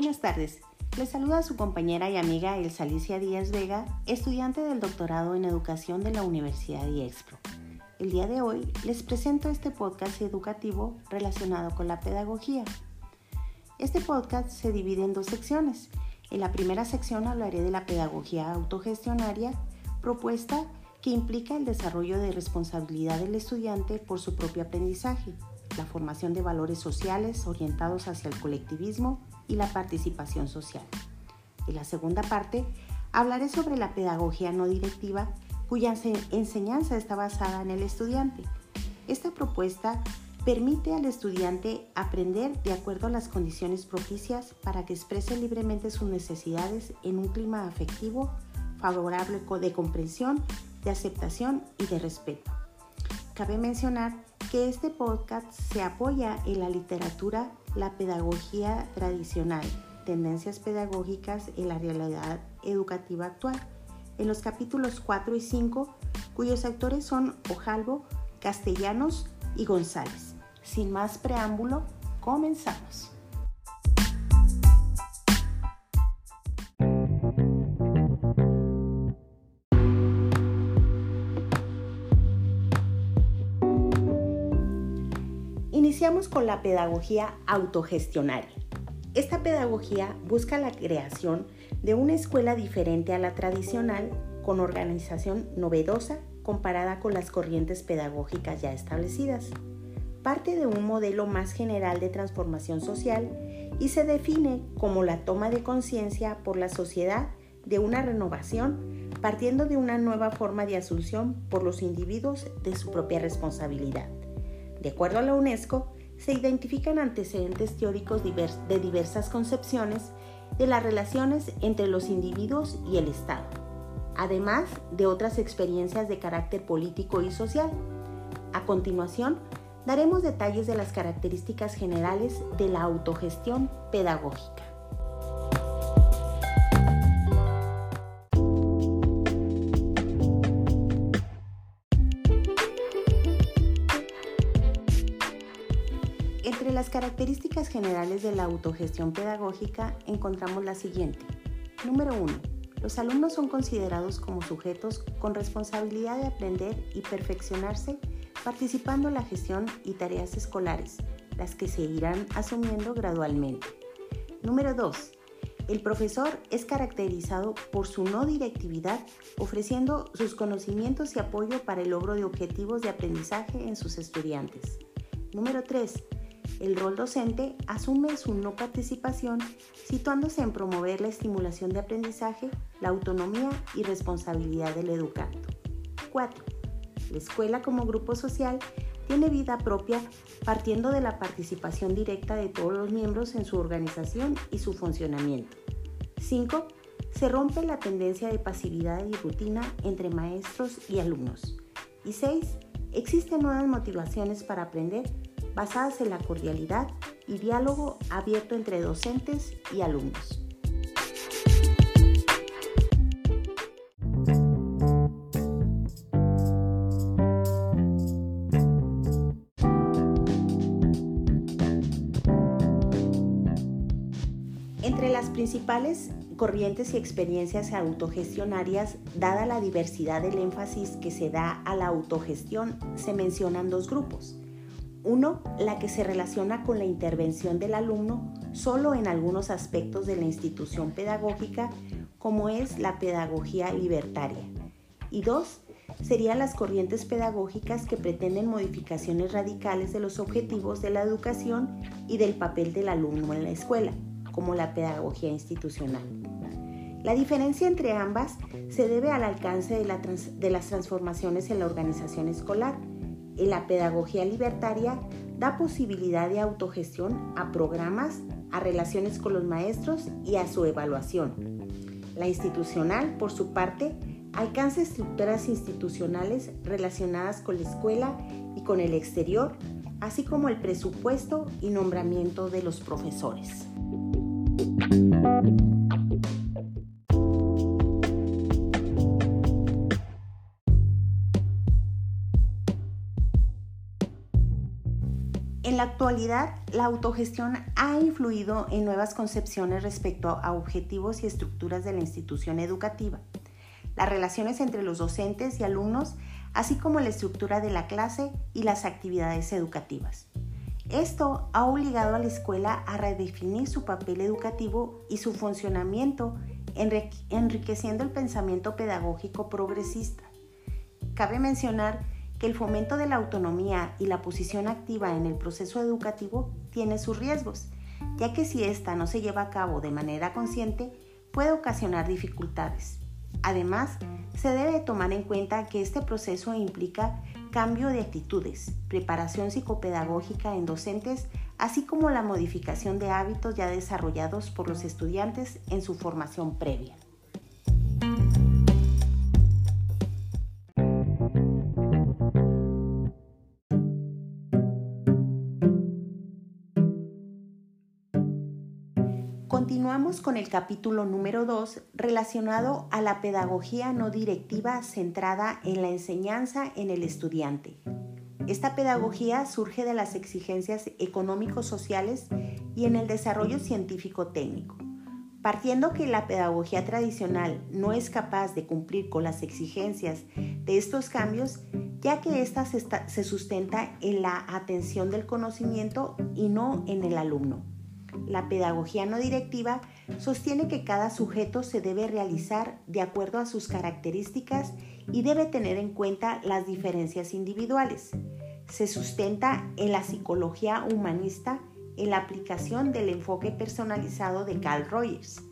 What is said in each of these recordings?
Buenas tardes. Les saluda su compañera y amiga Elsa Alicia Díaz Vega, estudiante del doctorado en educación de la Universidad IEXPRO. El día de hoy les presento este podcast educativo relacionado con la pedagogía. Este podcast se divide en dos secciones. En la primera sección hablaré de la pedagogía autogestionaria, propuesta que implica el desarrollo de responsabilidad del estudiante por su propio aprendizaje, la formación de valores sociales orientados hacia el colectivismo y la participación social. En la segunda parte hablaré sobre la pedagogía no directiva cuya enseñanza está basada en el estudiante. Esta propuesta permite al estudiante aprender de acuerdo a las condiciones propicias para que exprese libremente sus necesidades en un clima afectivo favorable de comprensión, de aceptación y de respeto. Cabe mencionar que este podcast se apoya en la literatura La pedagogía tradicional, tendencias pedagógicas en la realidad educativa actual, en los capítulos 4 y 5, cuyos autores son Ojalvo, Castellanos y González. Sin más preámbulo, comenzamos. Iniciamos con la pedagogía autogestionaria. Esta pedagogía busca la creación de una escuela diferente a la tradicional, con organización novedosa comparada con las corrientes pedagógicas ya establecidas. Parte de un modelo más general de transformación social y se define como la toma de conciencia por la sociedad de una renovación partiendo de una nueva forma de asunción por los individuos de su propia responsabilidad. De acuerdo a la UNESCO, se identifican antecedentes teóricos de diversas concepciones de las relaciones entre los individuos y el Estado, además de otras experiencias de carácter político y social. A continuación, daremos detalles de las características generales de la autogestión pedagógica. Entre las características generales de la autogestión pedagógica encontramos la siguiente. Número 1. Los alumnos son considerados como sujetos con responsabilidad de aprender y perfeccionarse participando en la gestión y tareas escolares, las que se irán asumiendo gradualmente. Número 2. El profesor es caracterizado por su no directividad, ofreciendo sus conocimientos y apoyo para el logro de objetivos de aprendizaje en sus estudiantes. Número 3 el rol docente asume su no participación situándose en promover la estimulación de aprendizaje, la autonomía y responsabilidad del educando. 4. La escuela como grupo social tiene vida propia partiendo de la participación directa de todos los miembros en su organización y su funcionamiento. 5. Se rompe la tendencia de pasividad y rutina entre maestros y alumnos. Y 6. Existen nuevas motivaciones para aprender basadas en la cordialidad y diálogo abierto entre docentes y alumnos. Entre las principales corrientes y experiencias autogestionarias, dada la diversidad del énfasis que se da a la autogestión, se mencionan dos grupos. Uno, la que se relaciona con la intervención del alumno solo en algunos aspectos de la institución pedagógica, como es la pedagogía libertaria. Y dos, serían las corrientes pedagógicas que pretenden modificaciones radicales de los objetivos de la educación y del papel del alumno en la escuela, como la pedagogía institucional. La diferencia entre ambas se debe al alcance de, de las transformaciones en la organización escolar, la pedagogía libertaria da posibilidad de autogestión a programas, a relaciones con los maestros y a su evaluación. La institucional, por su parte, alcanza estructuras institucionales relacionadas con la escuela y con el exterior, así como el presupuesto y nombramiento de los profesores. La actualidad, la autogestión ha influido en nuevas concepciones respecto a objetivos y estructuras de la institución educativa, las relaciones entre los docentes y alumnos, así como la estructura de la clase y las actividades educativas. Esto ha obligado a la escuela a redefinir su papel educativo y su funcionamiento, enriqueciendo el pensamiento pedagógico progresista. Cabe mencionar que el fomento de la autonomía y la posición activa en el proceso educativo tiene sus riesgos, ya que si ésta no se lleva a cabo de manera consciente, puede ocasionar dificultades. Además, se debe tomar en cuenta que este proceso implica cambio de actitudes, preparación psicopedagógica en docentes, así como la modificación de hábitos ya desarrollados por los estudiantes en su formación previa. Continuamos con el capítulo número 2 relacionado a la pedagogía no directiva centrada en la enseñanza en el estudiante. Esta pedagogía surge de las exigencias económico-sociales y en el desarrollo científico-técnico. Partiendo que la pedagogía tradicional no es capaz de cumplir con las exigencias de estos cambios, ya que ésta se, se sustenta en la atención del conocimiento y no en el alumno. La pedagogía no directiva sostiene que cada sujeto se debe realizar de acuerdo a sus características y debe tener en cuenta las diferencias individuales. Se sustenta en la psicología humanista en la aplicación del enfoque personalizado de Carl Rogers.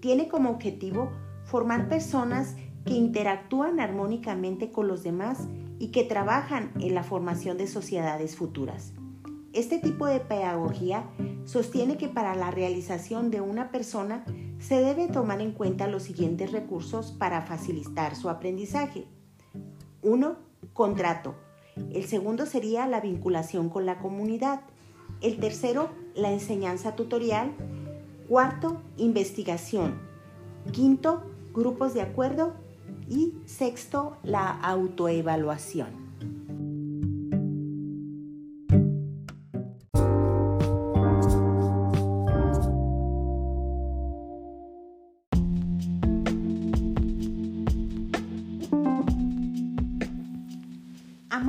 Tiene como objetivo formar personas que interactúan armónicamente con los demás y que trabajan en la formación de sociedades futuras. Este tipo de pedagogía sostiene que para la realización de una persona se debe tomar en cuenta los siguientes recursos para facilitar su aprendizaje. Uno, Contrato. El segundo sería la vinculación con la comunidad. El tercero, la enseñanza tutorial. Cuarto, investigación. Quinto, grupos de acuerdo. Y sexto, la autoevaluación.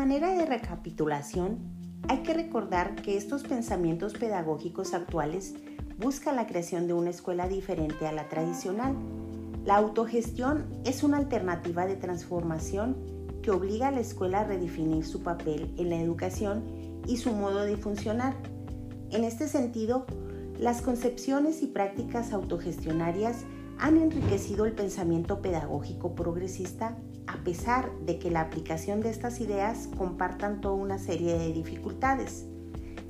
Manera de recapitulación, hay que recordar que estos pensamientos pedagógicos actuales buscan la creación de una escuela diferente a la tradicional. La autogestión es una alternativa de transformación que obliga a la escuela a redefinir su papel en la educación y su modo de funcionar. En este sentido, las concepciones y prácticas autogestionarias han enriquecido el pensamiento pedagógico progresista a pesar de que la aplicación de estas ideas compartan toda una serie de dificultades.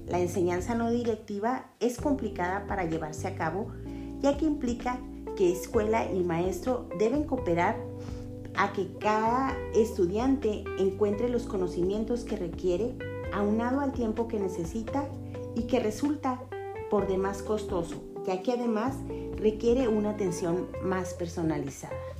La enseñanza no directiva es complicada para llevarse a cabo ya que implica que escuela y maestro deben cooperar a que cada estudiante encuentre los conocimientos que requiere aunado al tiempo que necesita y que resulta por demás costoso, ya que además requiere una atención más personalizada.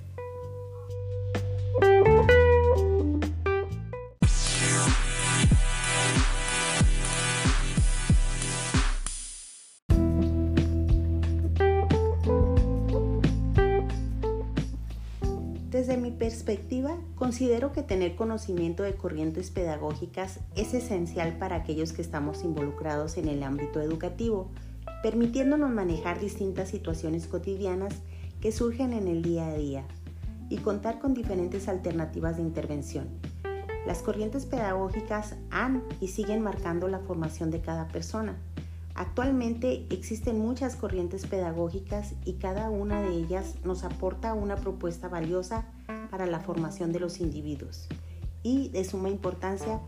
Desde mi perspectiva, considero que tener conocimiento de corrientes pedagógicas es esencial para aquellos que estamos involucrados en el ámbito educativo, permitiéndonos manejar distintas situaciones cotidianas que surgen en el día a día y contar con diferentes alternativas de intervención. Las corrientes pedagógicas han y siguen marcando la formación de cada persona. Actualmente existen muchas corrientes pedagógicas y cada una de ellas nos aporta una propuesta valiosa para la formación de los individuos y de suma importancia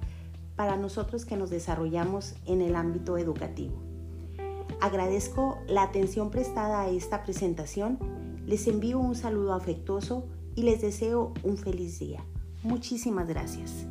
para nosotros que nos desarrollamos en el ámbito educativo. Agradezco la atención prestada a esta presentación, les envío un saludo afectuoso y les deseo un feliz día. Muchísimas gracias.